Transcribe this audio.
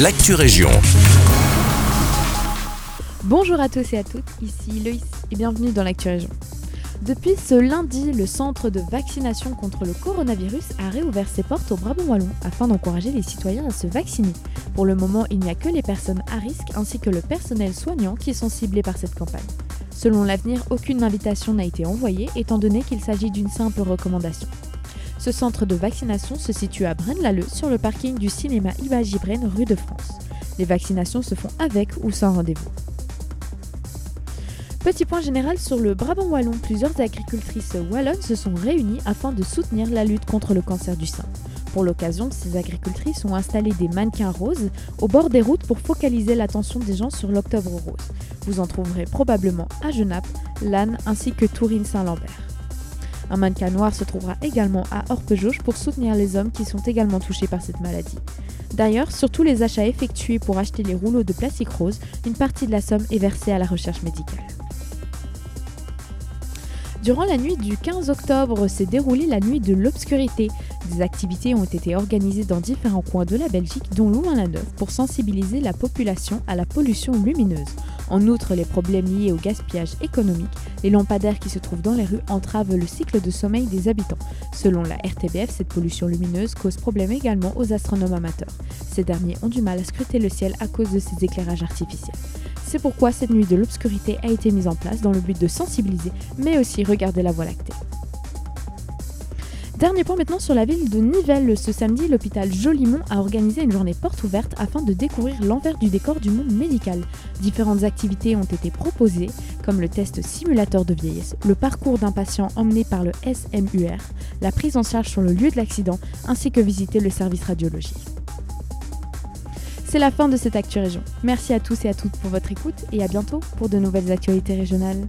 l'actu région. Bonjour à tous et à toutes, ici Loïs et bienvenue dans l'actu région. Depuis ce lundi, le centre de vaccination contre le coronavirus a réouvert ses portes au Brabant Wallon afin d'encourager les citoyens à se vacciner. Pour le moment, il n'y a que les personnes à risque ainsi que le personnel soignant qui sont ciblés par cette campagne. Selon l'avenir, aucune invitation n'a été envoyée étant donné qu'il s'agit d'une simple recommandation. Ce centre de vaccination se situe à Braine-l'Alleud sur le parking du cinéma Image Ibren rue de France. Les vaccinations se font avec ou sans rendez-vous. Petit point général sur le Brabant wallon, plusieurs agricultrices wallonnes se sont réunies afin de soutenir la lutte contre le cancer du sein. Pour l'occasion, ces agricultrices ont installé des mannequins roses au bord des routes pour focaliser l'attention des gens sur l'Octobre rose. Vous en trouverez probablement à Genappe, Lannes ainsi que Tourine-Saint-Lambert. Un mannequin noir se trouvera également à Orpejauge pour soutenir les hommes qui sont également touchés par cette maladie. D'ailleurs, sur tous les achats effectués pour acheter les rouleaux de plastique rose, une partie de la somme est versée à la recherche médicale. Durant la nuit du 15 octobre s'est déroulée la nuit de l'obscurité. Des activités ont été organisées dans différents coins de la Belgique, dont Louvain-la-Neuve, pour sensibiliser la population à la pollution lumineuse. En outre, les problèmes liés au gaspillage économique, les lampadaires qui se trouvent dans les rues entravent le cycle de sommeil des habitants. Selon la RTBF, cette pollution lumineuse cause problème également aux astronomes amateurs. Ces derniers ont du mal à scruter le ciel à cause de ces éclairages artificiels. C'est pourquoi cette nuit de l'obscurité a été mise en place dans le but de sensibiliser, mais aussi regarder la Voie lactée. Dernier point maintenant sur la ville de Nivelles. Ce samedi, l'hôpital Jolimont a organisé une journée porte ouverte afin de découvrir l'envers du décor du monde médical. Différentes activités ont été proposées, comme le test simulateur de vieillesse, le parcours d'un patient emmené par le SMUR, la prise en charge sur le lieu de l'accident, ainsi que visiter le service radiologie. C'est la fin de cette Actu Région. Merci à tous et à toutes pour votre écoute et à bientôt pour de nouvelles actualités régionales.